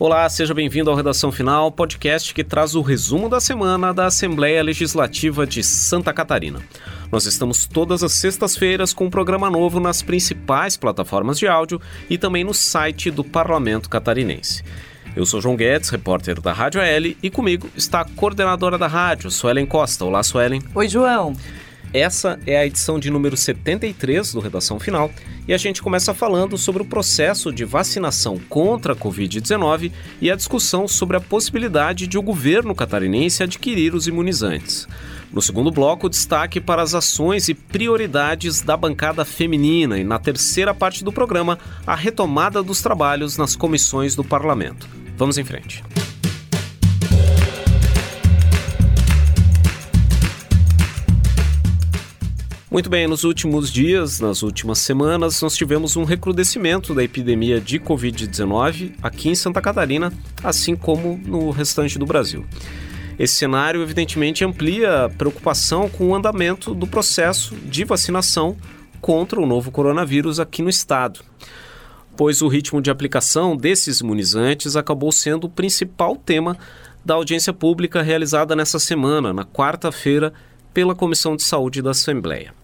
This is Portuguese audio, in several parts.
Olá, seja bem-vindo ao Redação Final, podcast que traz o resumo da semana da Assembleia Legislativa de Santa Catarina. Nós estamos todas as sextas-feiras com um programa novo nas principais plataformas de áudio e também no site do Parlamento Catarinense. Eu sou João Guedes, repórter da Rádio AL, e comigo está a coordenadora da rádio, Suelen Costa. Olá, Suelen. Oi, João. Essa é a edição de número 73 do Redação Final e a gente começa falando sobre o processo de vacinação contra a Covid-19 e a discussão sobre a possibilidade de o governo catarinense adquirir os imunizantes. No segundo bloco, destaque para as ações e prioridades da bancada feminina e na terceira parte do programa, a retomada dos trabalhos nas comissões do parlamento. Vamos em frente. Muito bem, nos últimos dias, nas últimas semanas, nós tivemos um recrudescimento da epidemia de Covid-19 aqui em Santa Catarina, assim como no restante do Brasil. Esse cenário, evidentemente, amplia a preocupação com o andamento do processo de vacinação contra o novo coronavírus aqui no estado, pois o ritmo de aplicação desses imunizantes acabou sendo o principal tema da audiência pública realizada nessa semana, na quarta-feira, pela Comissão de Saúde da Assembleia.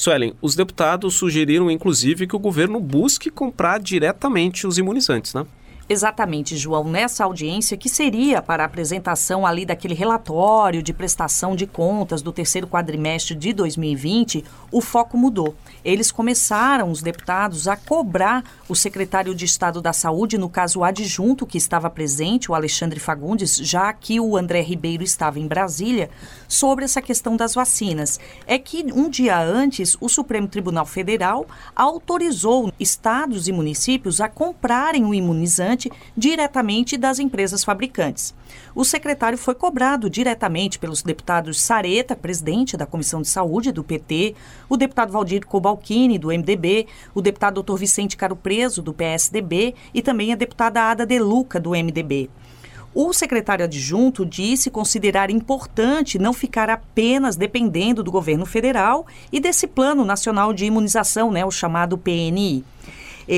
Suelen, os deputados sugeriram inclusive que o governo busque comprar diretamente os imunizantes, né? Exatamente, João. Nessa audiência, que seria para a apresentação ali daquele relatório de prestação de contas do terceiro quadrimestre de 2020, o foco mudou. Eles começaram, os deputados, a cobrar o secretário de Estado da Saúde, no caso o adjunto que estava presente, o Alexandre Fagundes, já que o André Ribeiro estava em Brasília, sobre essa questão das vacinas. É que um dia antes, o Supremo Tribunal Federal autorizou estados e municípios a comprarem o imunizante diretamente das empresas fabricantes. O secretário foi cobrado diretamente pelos deputados Sareta, presidente da Comissão de Saúde do PT, o deputado Valdir Cobalcini, do MDB, o deputado Dr. Vicente Caro Preso, do PSDB, e também a deputada Ada Deluca, do MDB. O secretário adjunto disse considerar importante não ficar apenas dependendo do governo federal e desse Plano Nacional de Imunização, né, o chamado PNI.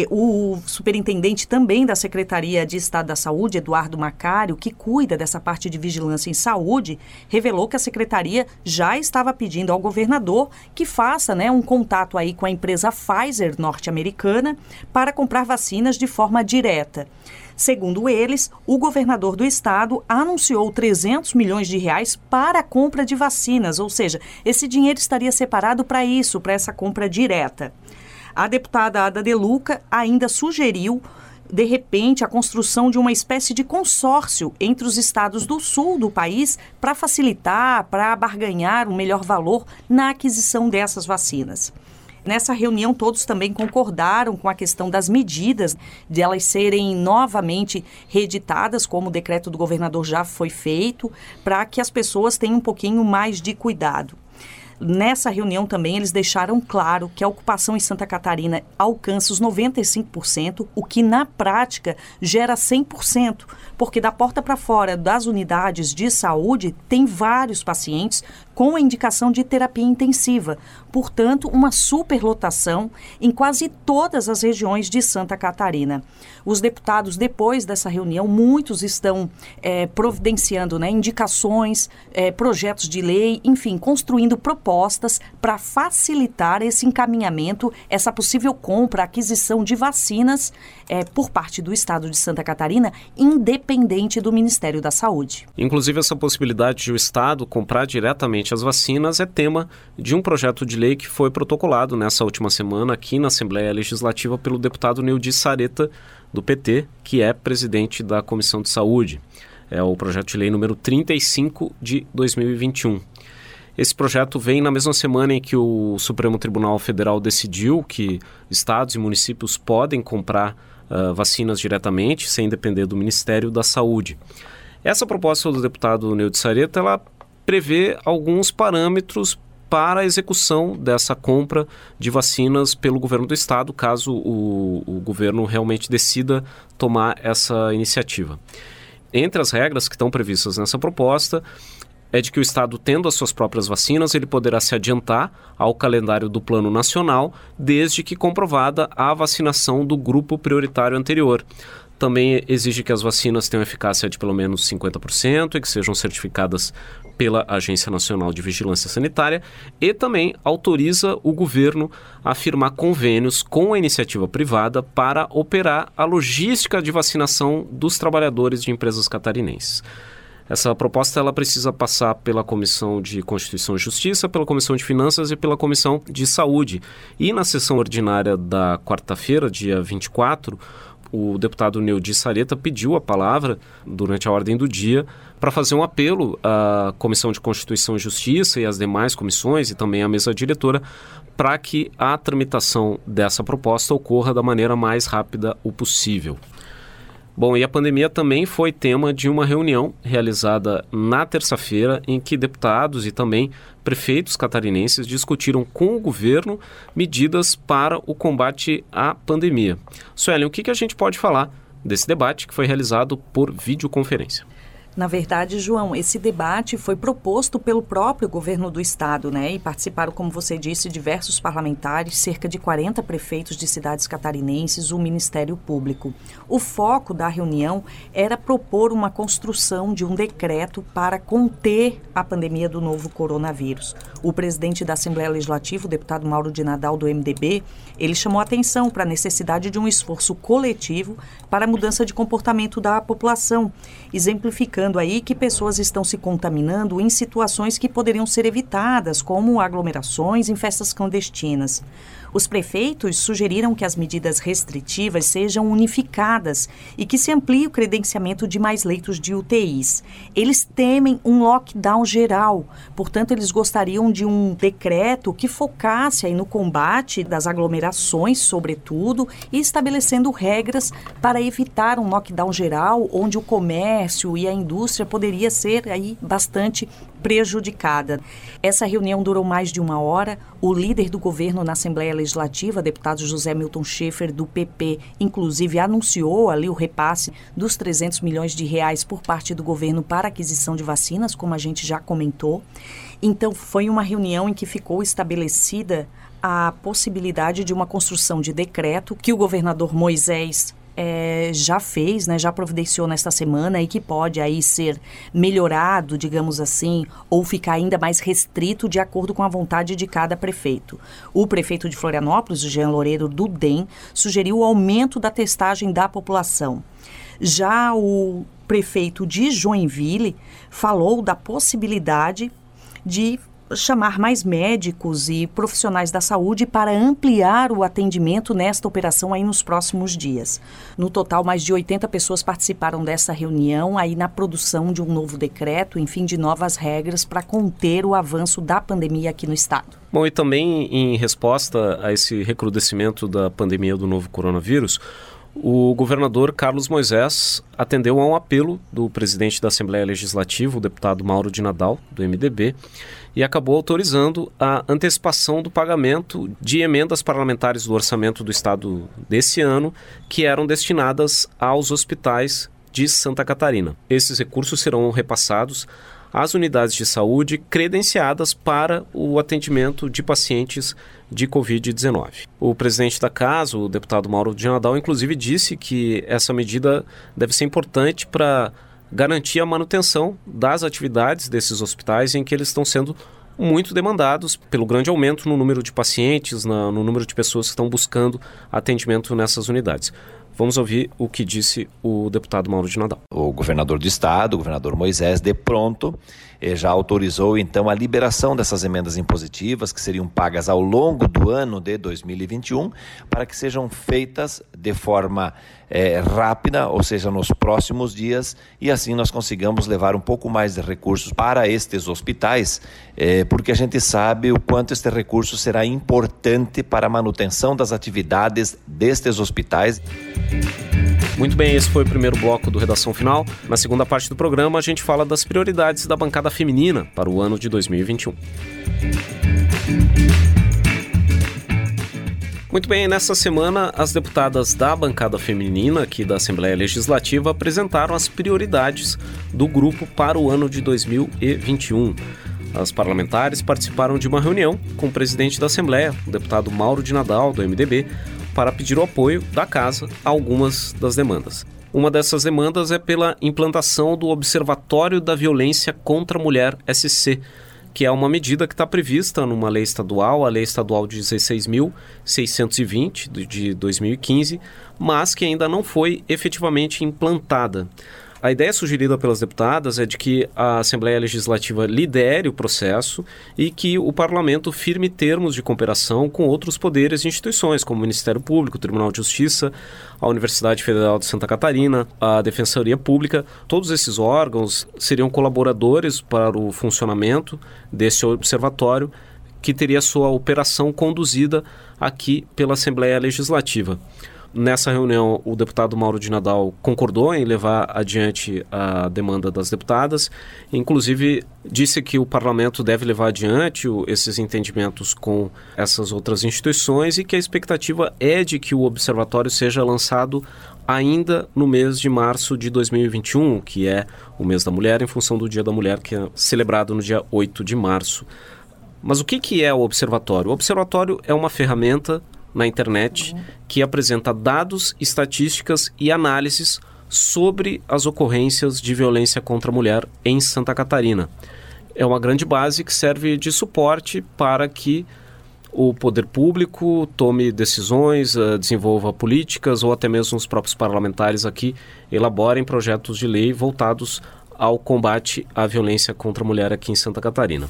O superintendente também da Secretaria de Estado da Saúde, Eduardo Macário, que cuida dessa parte de vigilância em saúde, revelou que a secretaria já estava pedindo ao governador que faça né, um contato aí com a empresa Pfizer norte-americana para comprar vacinas de forma direta. Segundo eles, o governador do estado anunciou 300 milhões de reais para a compra de vacinas, ou seja, esse dinheiro estaria separado para isso, para essa compra direta. A deputada Ada De Luca ainda sugeriu de repente, a construção de uma espécie de consórcio entre os estados do sul do país para facilitar, para barganhar um melhor valor na aquisição dessas vacinas. Nessa reunião, todos também concordaram com a questão das medidas de elas serem novamente reeditadas, como o decreto do governador já foi feito, para que as pessoas tenham um pouquinho mais de cuidado. Nessa reunião também eles deixaram claro que a ocupação em Santa Catarina alcança os 95%, o que na prática gera 100%, porque da porta para fora das unidades de saúde tem vários pacientes com a indicação de terapia intensiva, portanto, uma superlotação em quase todas as regiões de Santa Catarina. Os deputados, depois dessa reunião, muitos estão é, providenciando né, indicações, é, projetos de lei, enfim, construindo propostas para facilitar esse encaminhamento, essa possível compra, aquisição de vacinas é, por parte do Estado de Santa Catarina, independente do Ministério da Saúde. Inclusive, essa possibilidade de o Estado comprar diretamente as vacinas é tema de um projeto de lei que foi protocolado nessa última semana aqui na Assembleia Legislativa pelo deputado Neudi Sareta, do PT, que é presidente da Comissão de Saúde. É o projeto de lei número 35 de 2021. Esse projeto vem na mesma semana em que o Supremo Tribunal Federal decidiu que estados e municípios podem comprar uh, vacinas diretamente, sem depender do Ministério da Saúde. Essa proposta do deputado Neude Sareta, ela prevê alguns parâmetros para a execução dessa compra de vacinas pelo governo do estado, caso o, o governo realmente decida tomar essa iniciativa. Entre as regras que estão previstas nessa proposta é de que o Estado, tendo as suas próprias vacinas, ele poderá se adiantar ao calendário do Plano Nacional, desde que comprovada a vacinação do grupo prioritário anterior. também exige que as vacinas tenham eficácia de pelo menos 50% e que sejam certificadas pela Agência Nacional de Vigilância Sanitária e também autoriza o governo a firmar convênios com a iniciativa privada para operar a logística de vacinação dos trabalhadores de empresas catarinenses. Essa proposta ela precisa passar pela Comissão de Constituição e Justiça, pela Comissão de Finanças e pela Comissão de Saúde. E na sessão ordinária da quarta-feira, dia 24, o deputado Neudi Sareta pediu a palavra durante a ordem do dia para fazer um apelo à Comissão de Constituição e Justiça e às demais comissões e também à mesa diretora para que a tramitação dessa proposta ocorra da maneira mais rápida o possível. Bom, e a pandemia também foi tema de uma reunião realizada na terça-feira, em que deputados e também prefeitos catarinenses discutiram com o governo medidas para o combate à pandemia. Suelen, o que, que a gente pode falar desse debate que foi realizado por videoconferência? Na verdade, João, esse debate foi proposto pelo próprio governo do estado, né? E participaram, como você disse, diversos parlamentares, cerca de 40 prefeitos de cidades catarinenses, o Ministério Público. O foco da reunião era propor uma construção de um decreto para conter a pandemia do novo coronavírus. O presidente da Assembleia Legislativa, o deputado Mauro de Nadal, do MDB, ele chamou atenção para a necessidade de um esforço coletivo para a mudança de comportamento da população, exemplificando indicando aí que pessoas estão se contaminando em situações que poderiam ser evitadas, como aglomerações em festas clandestinas. Os prefeitos sugeriram que as medidas restritivas sejam unificadas e que se amplie o credenciamento de mais leitos de UTIs. Eles temem um lockdown geral, portanto, eles gostariam de um decreto que focasse aí no combate das aglomerações, sobretudo, e estabelecendo regras para evitar um lockdown geral, onde o comércio e a indústria poderia ser aí bastante prejudicada. Essa reunião durou mais de uma hora. O líder do governo na Assembleia Legislativa, deputado José Milton Schaefer, do PP, inclusive anunciou ali o repasse dos 300 milhões de reais por parte do governo para aquisição de vacinas, como a gente já comentou. Então, foi uma reunião em que ficou estabelecida a possibilidade de uma construção de decreto que o governador Moisés é, já fez, né, já providenciou nesta semana e que pode aí ser melhorado, digamos assim, ou ficar ainda mais restrito de acordo com a vontade de cada prefeito. O prefeito de Florianópolis, Jean Loureiro do DEM, sugeriu o aumento da testagem da população. Já o prefeito de Joinville falou da possibilidade de chamar mais médicos e profissionais da saúde para ampliar o atendimento nesta operação aí nos próximos dias. No total, mais de 80 pessoas participaram dessa reunião aí na produção de um novo decreto, enfim, de novas regras para conter o avanço da pandemia aqui no estado. Bom, e também em resposta a esse recrudescimento da pandemia do novo coronavírus, o governador Carlos Moisés atendeu a um apelo do presidente da Assembleia Legislativa, o deputado Mauro de Nadal, do MDB, e acabou autorizando a antecipação do pagamento de emendas parlamentares do orçamento do Estado desse ano, que eram destinadas aos hospitais de Santa Catarina. Esses recursos serão repassados às unidades de saúde credenciadas para o atendimento de pacientes de Covid-19. O presidente da casa, o deputado Mauro de Nadal, inclusive disse que essa medida deve ser importante para garantir a manutenção das atividades desses hospitais em que eles estão sendo muito demandados pelo grande aumento no número de pacientes, no número de pessoas que estão buscando atendimento nessas unidades. Vamos ouvir o que disse o deputado Mauro de Nadal. O governador do estado, o governador Moisés, de pronto, eh, já autorizou então a liberação dessas emendas impositivas que seriam pagas ao longo do ano de 2021 para que sejam feitas de forma é, rápida, ou seja, nos próximos dias, e assim nós consigamos levar um pouco mais de recursos para estes hospitais, é, porque a gente sabe o quanto este recurso será importante para a manutenção das atividades destes hospitais. Muito bem, esse foi o primeiro bloco do Redação Final. Na segunda parte do programa, a gente fala das prioridades da bancada feminina para o ano de 2021. Muito bem, nessa semana, as deputadas da bancada feminina aqui da Assembleia Legislativa apresentaram as prioridades do grupo para o ano de 2021. As parlamentares participaram de uma reunião com o presidente da Assembleia, o deputado Mauro de Nadal, do MDB, para pedir o apoio da casa a algumas das demandas. Uma dessas demandas é pela implantação do Observatório da Violência contra a Mulher SC, que é uma medida que está prevista numa lei estadual, a lei estadual 16.620 de 2015, mas que ainda não foi efetivamente implantada. A ideia sugerida pelas deputadas é de que a Assembleia Legislativa lidere o processo e que o parlamento firme termos de cooperação com outros poderes e instituições, como o Ministério Público, o Tribunal de Justiça, a Universidade Federal de Santa Catarina, a Defensoria Pública. Todos esses órgãos seriam colaboradores para o funcionamento desse observatório que teria sua operação conduzida aqui pela Assembleia Legislativa. Nessa reunião, o deputado Mauro de Nadal concordou em levar adiante a demanda das deputadas, inclusive disse que o parlamento deve levar adiante esses entendimentos com essas outras instituições e que a expectativa é de que o observatório seja lançado ainda no mês de março de 2021, que é o mês da mulher, em função do Dia da Mulher, que é celebrado no dia 8 de março. Mas o que, que é o observatório? O observatório é uma ferramenta na internet que apresenta dados, estatísticas e análises sobre as ocorrências de violência contra a mulher em Santa Catarina. É uma grande base que serve de suporte para que o poder público tome decisões, uh, desenvolva políticas ou até mesmo os próprios parlamentares aqui elaborem projetos de lei voltados ao combate à violência contra a mulher aqui em Santa Catarina.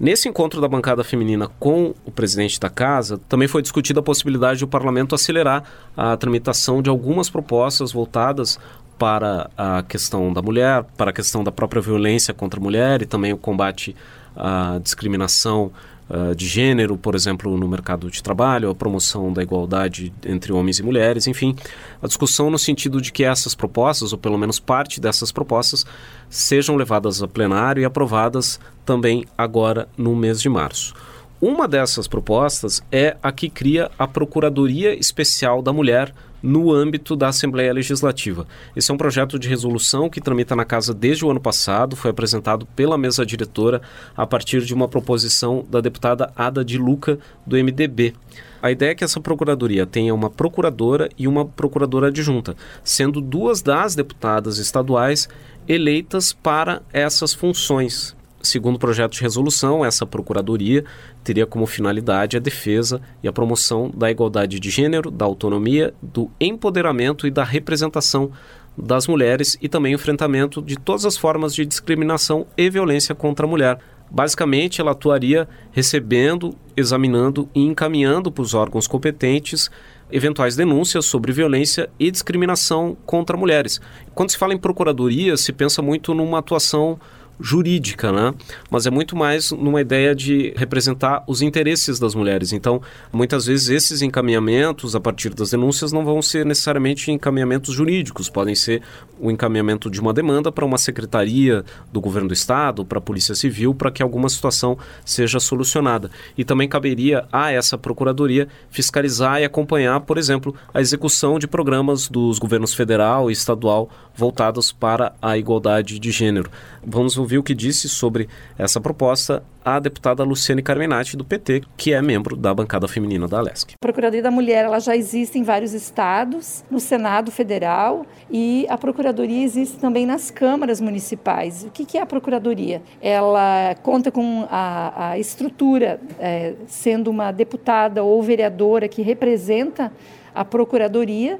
Nesse encontro da bancada feminina com o presidente da casa, também foi discutida a possibilidade do parlamento acelerar a tramitação de algumas propostas voltadas para a questão da mulher, para a questão da própria violência contra a mulher e também o combate à discriminação uh, de gênero, por exemplo, no mercado de trabalho, a promoção da igualdade entre homens e mulheres, enfim, a discussão no sentido de que essas propostas, ou pelo menos parte dessas propostas, sejam levadas a plenário e aprovadas também agora no mês de março. Uma dessas propostas é a que cria a Procuradoria Especial da Mulher no âmbito da Assembleia Legislativa. Esse é um projeto de resolução que tramita na casa desde o ano passado, foi apresentado pela mesa diretora a partir de uma proposição da deputada Ada de Luca, do MDB. A ideia é que essa procuradoria tenha uma procuradora e uma procuradora adjunta, sendo duas das deputadas estaduais eleitas para essas funções. Segundo o projeto de resolução, essa procuradoria teria como finalidade a defesa e a promoção da igualdade de gênero, da autonomia, do empoderamento e da representação das mulheres e também o enfrentamento de todas as formas de discriminação e violência contra a mulher. Basicamente, ela atuaria recebendo, examinando e encaminhando para os órgãos competentes eventuais denúncias sobre violência e discriminação contra mulheres. Quando se fala em procuradoria, se pensa muito numa atuação jurídica, né? Mas é muito mais numa ideia de representar os interesses das mulheres. Então, muitas vezes esses encaminhamentos a partir das denúncias não vão ser necessariamente encaminhamentos jurídicos, podem ser o encaminhamento de uma demanda para uma secretaria do governo do estado, para a Polícia Civil, para que alguma situação seja solucionada. E também caberia a essa procuradoria fiscalizar e acompanhar, por exemplo, a execução de programas dos governos federal e estadual voltados para a igualdade de gênero. Vamos ouvir o que disse sobre essa proposta a deputada Luciane Carmenati, do PT, que é membro da bancada feminina da Alesc. A Procuradoria da Mulher ela já existe em vários estados, no Senado Federal, e a Procuradoria existe também nas câmaras municipais. O que, que é a Procuradoria? Ela conta com a, a estrutura, é, sendo uma deputada ou vereadora que representa a Procuradoria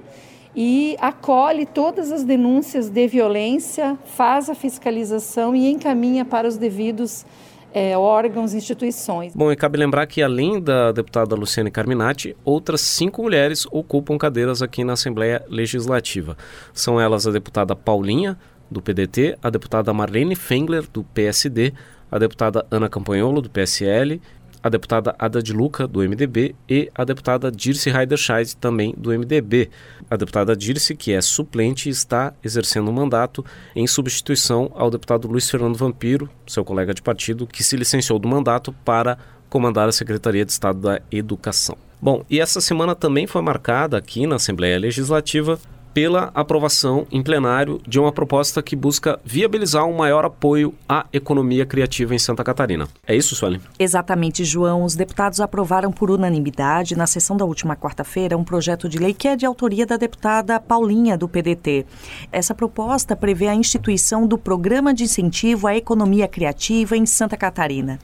e acolhe todas as denúncias de violência, faz a fiscalização e encaminha para os devidos é, órgãos, instituições. Bom, e cabe lembrar que além da deputada Luciane Carminati, outras cinco mulheres ocupam cadeiras aqui na Assembleia Legislativa. São elas a deputada Paulinha, do PDT, a deputada Marlene Fengler, do PSD, a deputada Ana Campanholo, do PSL, a deputada Ada de Luca, do MDB, e a deputada Dirce Heiderscheid, também do MDB. A deputada Dirce, que é suplente, está exercendo o mandato em substituição ao deputado Luiz Fernando Vampiro, seu colega de partido, que se licenciou do mandato para comandar a Secretaria de Estado da Educação. Bom, e essa semana também foi marcada aqui na Assembleia Legislativa pela aprovação em plenário de uma proposta que busca viabilizar um maior apoio à economia criativa em Santa Catarina. É isso, Sueli? Exatamente, João. Os deputados aprovaram por unanimidade, na sessão da última quarta-feira, um projeto de lei que é de autoria da deputada Paulinha, do PDT. Essa proposta prevê a instituição do Programa de Incentivo à Economia Criativa em Santa Catarina.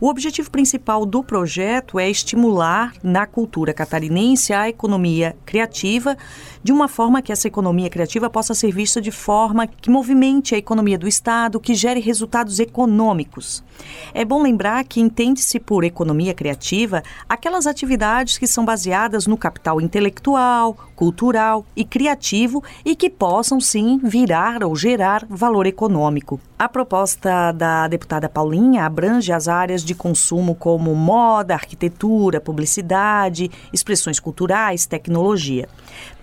O objetivo principal do projeto é estimular na cultura catarinense a economia criativa, de uma forma que essa economia criativa possa ser vista de forma que movimente a economia do Estado, que gere resultados econômicos. É bom lembrar que entende-se por economia criativa aquelas atividades que são baseadas no capital intelectual, cultural e criativo e que possam sim virar ou gerar valor econômico. A proposta da deputada Paulinha abrange as áreas de consumo como moda, arquitetura, publicidade, expressões culturais, tecnologia.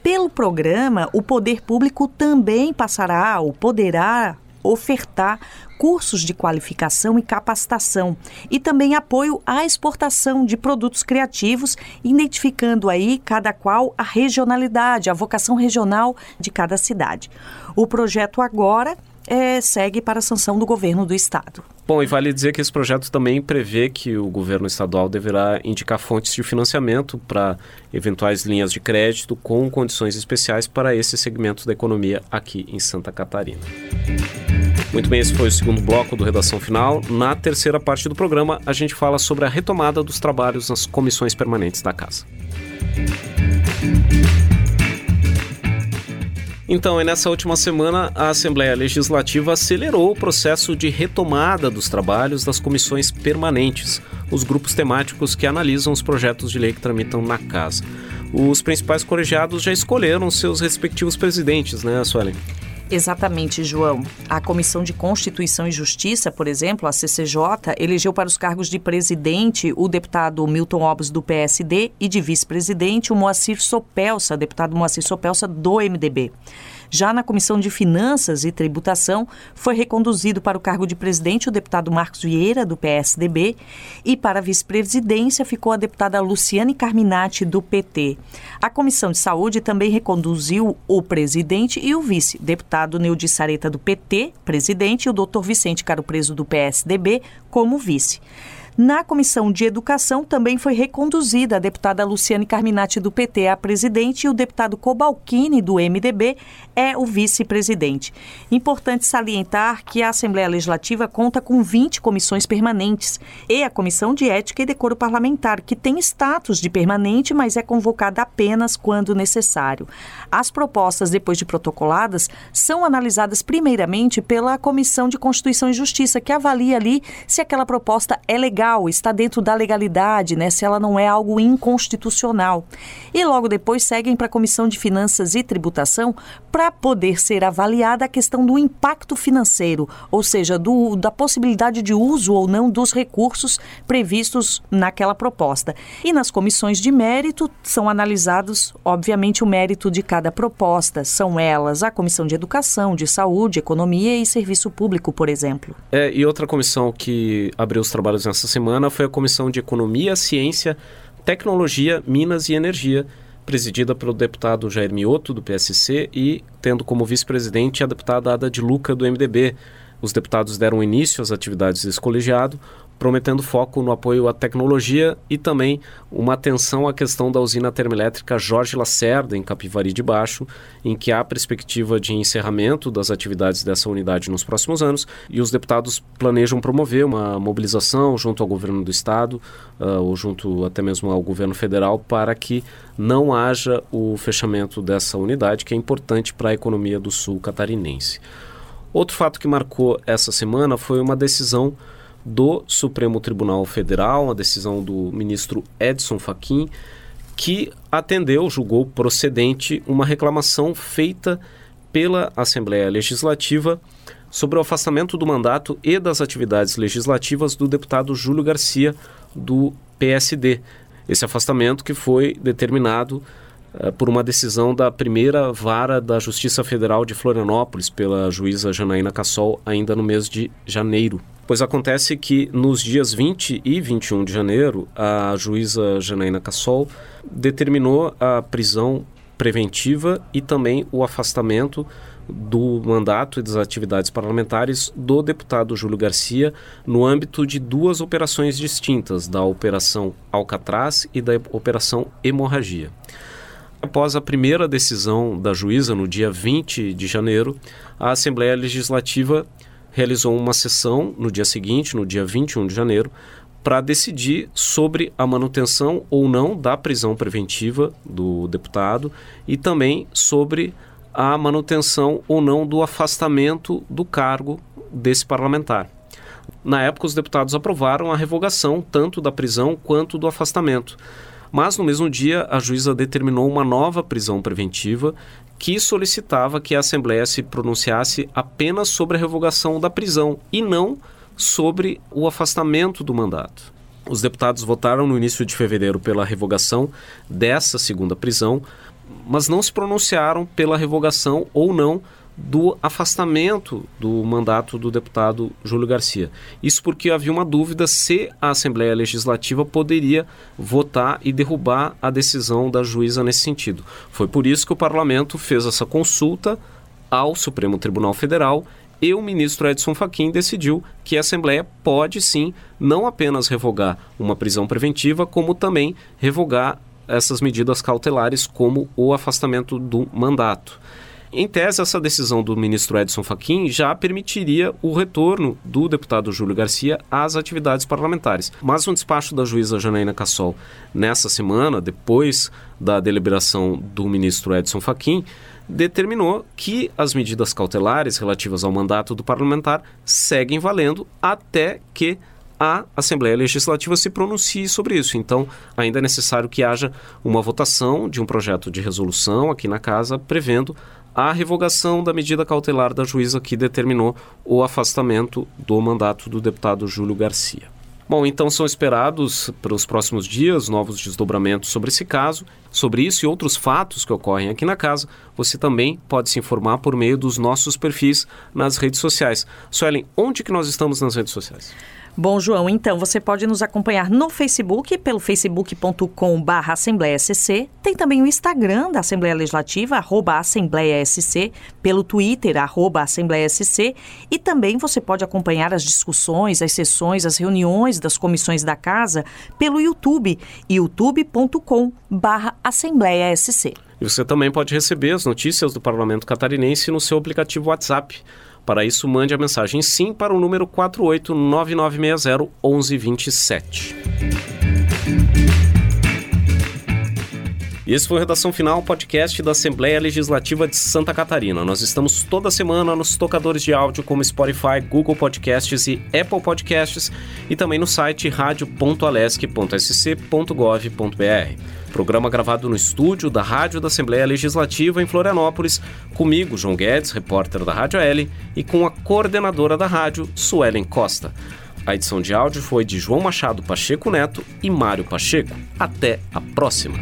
Pelo programa, o poder público também passará ou poderá ofertar cursos de qualificação e capacitação e também apoio à exportação de produtos criativos, identificando aí cada qual a regionalidade, a vocação regional de cada cidade. O projeto agora é, segue para a sanção do governo do estado. Bom, e vale dizer que esse projeto também prevê que o governo estadual deverá indicar fontes de financiamento para eventuais linhas de crédito com condições especiais para esse segmento da economia aqui em Santa Catarina. Muito bem, esse foi o segundo bloco do Redação Final. Na terceira parte do programa, a gente fala sobre a retomada dos trabalhos nas comissões permanentes da Casa. Então, nessa última semana, a Assembleia Legislativa acelerou o processo de retomada dos trabalhos das comissões permanentes, os grupos temáticos que analisam os projetos de lei que tramitam na casa. Os principais colegiados já escolheram seus respectivos presidentes, né, Suelen? Exatamente, João. A Comissão de Constituição e Justiça, por exemplo, a CCJ, elegeu para os cargos de presidente o deputado Milton Obos do PSD e de vice-presidente o Moacir Sopelsa, deputado Moacir Sopelsa do MDB. Já na Comissão de Finanças e Tributação, foi reconduzido para o cargo de presidente o deputado Marcos Vieira, do PSDB, e para a vice-presidência ficou a deputada Luciane Carminati, do PT. A Comissão de Saúde também reconduziu o presidente e o vice, deputado Neudi Sareta, do PT, presidente, e o doutor Vicente Caro Preso, do PSDB, como vice. Na Comissão de Educação também foi reconduzida a deputada Luciane Carminati do PT a presidente e o deputado Cobalcini do MDB é o vice-presidente. Importante salientar que a Assembleia Legislativa conta com 20 comissões permanentes e a Comissão de Ética e Decoro Parlamentar, que tem status de permanente, mas é convocada apenas quando necessário. As propostas, depois de protocoladas, são analisadas primeiramente pela Comissão de Constituição e Justiça, que avalia ali se aquela proposta é legal está dentro da legalidade, né, se ela não é algo inconstitucional. E logo depois seguem para a Comissão de Finanças e Tributação para poder ser avaliada a questão do impacto financeiro, ou seja, do, da possibilidade de uso ou não dos recursos previstos naquela proposta. E nas comissões de mérito são analisados, obviamente, o mérito de cada proposta. São elas a Comissão de Educação, de Saúde, Economia e Serviço Público, por exemplo. É, e outra comissão que abriu os trabalhos nessa semana foi a Comissão de Economia, Ciência, Tecnologia, Minas e Energia, presidida pelo deputado Jair Mioto, do PSC, e tendo como vice-presidente a deputada Ada de Luca, do MDB. Os deputados deram início às atividades desse colegiado, prometendo foco no apoio à tecnologia e também uma atenção à questão da usina termoelétrica Jorge Lacerda, em Capivari de Baixo, em que há perspectiva de encerramento das atividades dessa unidade nos próximos anos e os deputados planejam promover uma mobilização junto ao governo do estado uh, ou junto até mesmo ao governo federal para que não haja o fechamento dessa unidade, que é importante para a economia do sul catarinense. Outro fato que marcou essa semana foi uma decisão do Supremo Tribunal Federal, uma decisão do ministro Edson Fachin, que atendeu, julgou procedente uma reclamação feita pela Assembleia Legislativa sobre o afastamento do mandato e das atividades legislativas do deputado Júlio Garcia, do PSD. Esse afastamento que foi determinado uh, por uma decisão da primeira vara da Justiça Federal de Florianópolis, pela juíza Janaína Cassol, ainda no mês de janeiro Pois acontece que nos dias 20 e 21 de janeiro, a juíza Janaína Cassol determinou a prisão preventiva e também o afastamento do mandato e das atividades parlamentares do deputado Júlio Garcia no âmbito de duas operações distintas, da Operação Alcatraz e da Operação Hemorragia. Após a primeira decisão da juíza no dia 20 de janeiro, a Assembleia Legislativa realizou uma sessão no dia seguinte, no dia 21 de janeiro, para decidir sobre a manutenção ou não da prisão preventiva do deputado e também sobre a manutenção ou não do afastamento do cargo desse parlamentar. Na época, os deputados aprovaram a revogação tanto da prisão quanto do afastamento. Mas no mesmo dia, a juíza determinou uma nova prisão preventiva que solicitava que a Assembleia se pronunciasse apenas sobre a revogação da prisão e não sobre o afastamento do mandato. Os deputados votaram no início de fevereiro pela revogação dessa segunda prisão, mas não se pronunciaram pela revogação ou não do afastamento do mandato do deputado Júlio Garcia. Isso porque havia uma dúvida se a Assembleia Legislativa poderia votar e derrubar a decisão da juíza nesse sentido. Foi por isso que o parlamento fez essa consulta ao Supremo Tribunal Federal e o ministro Edson Fachin decidiu que a Assembleia pode sim não apenas revogar uma prisão preventiva, como também revogar essas medidas cautelares, como o afastamento do mandato. Em tese, essa decisão do ministro Edson Fachin já permitiria o retorno do deputado Júlio Garcia às atividades parlamentares. Mas um despacho da juíza Janaína Cassol nessa semana, depois da deliberação do ministro Edson Fachin, determinou que as medidas cautelares relativas ao mandato do parlamentar seguem valendo até que a Assembleia Legislativa se pronuncie sobre isso. Então, ainda é necessário que haja uma votação de um projeto de resolução aqui na Casa prevendo a revogação da medida cautelar da juíza que determinou o afastamento do mandato do deputado Júlio Garcia. Bom, então são esperados para os próximos dias novos desdobramentos sobre esse caso. Sobre isso e outros fatos que ocorrem aqui na casa, você também pode se informar por meio dos nossos perfis nas redes sociais. Suelen, onde que nós estamos nas redes sociais? Bom, João, então você pode nos acompanhar no Facebook, pelo facebook.com.br AssembleiaSC. Tem também o Instagram da Assembleia Legislativa, arroba AssembleiaSC, pelo Twitter, arroba AssembleiaSC. E também você pode acompanhar as discussões, as sessões, as reuniões das comissões da Casa pelo YouTube, youtube.com.br AssembleiaSC. E você também pode receber as notícias do Parlamento Catarinense no seu aplicativo WhatsApp. Para isso, mande a mensagem sim para o número 4899601127. E esse foi o Redação Final, podcast da Assembleia Legislativa de Santa Catarina. Nós estamos toda semana nos tocadores de áudio como Spotify, Google Podcasts e Apple Podcasts e também no site radio.alesc.sc.gov.br. Programa gravado no estúdio da Rádio da Assembleia Legislativa em Florianópolis, comigo, João Guedes, repórter da Rádio L, e com a coordenadora da rádio, Suelen Costa. A edição de áudio foi de João Machado Pacheco Neto e Mário Pacheco. Até a próxima!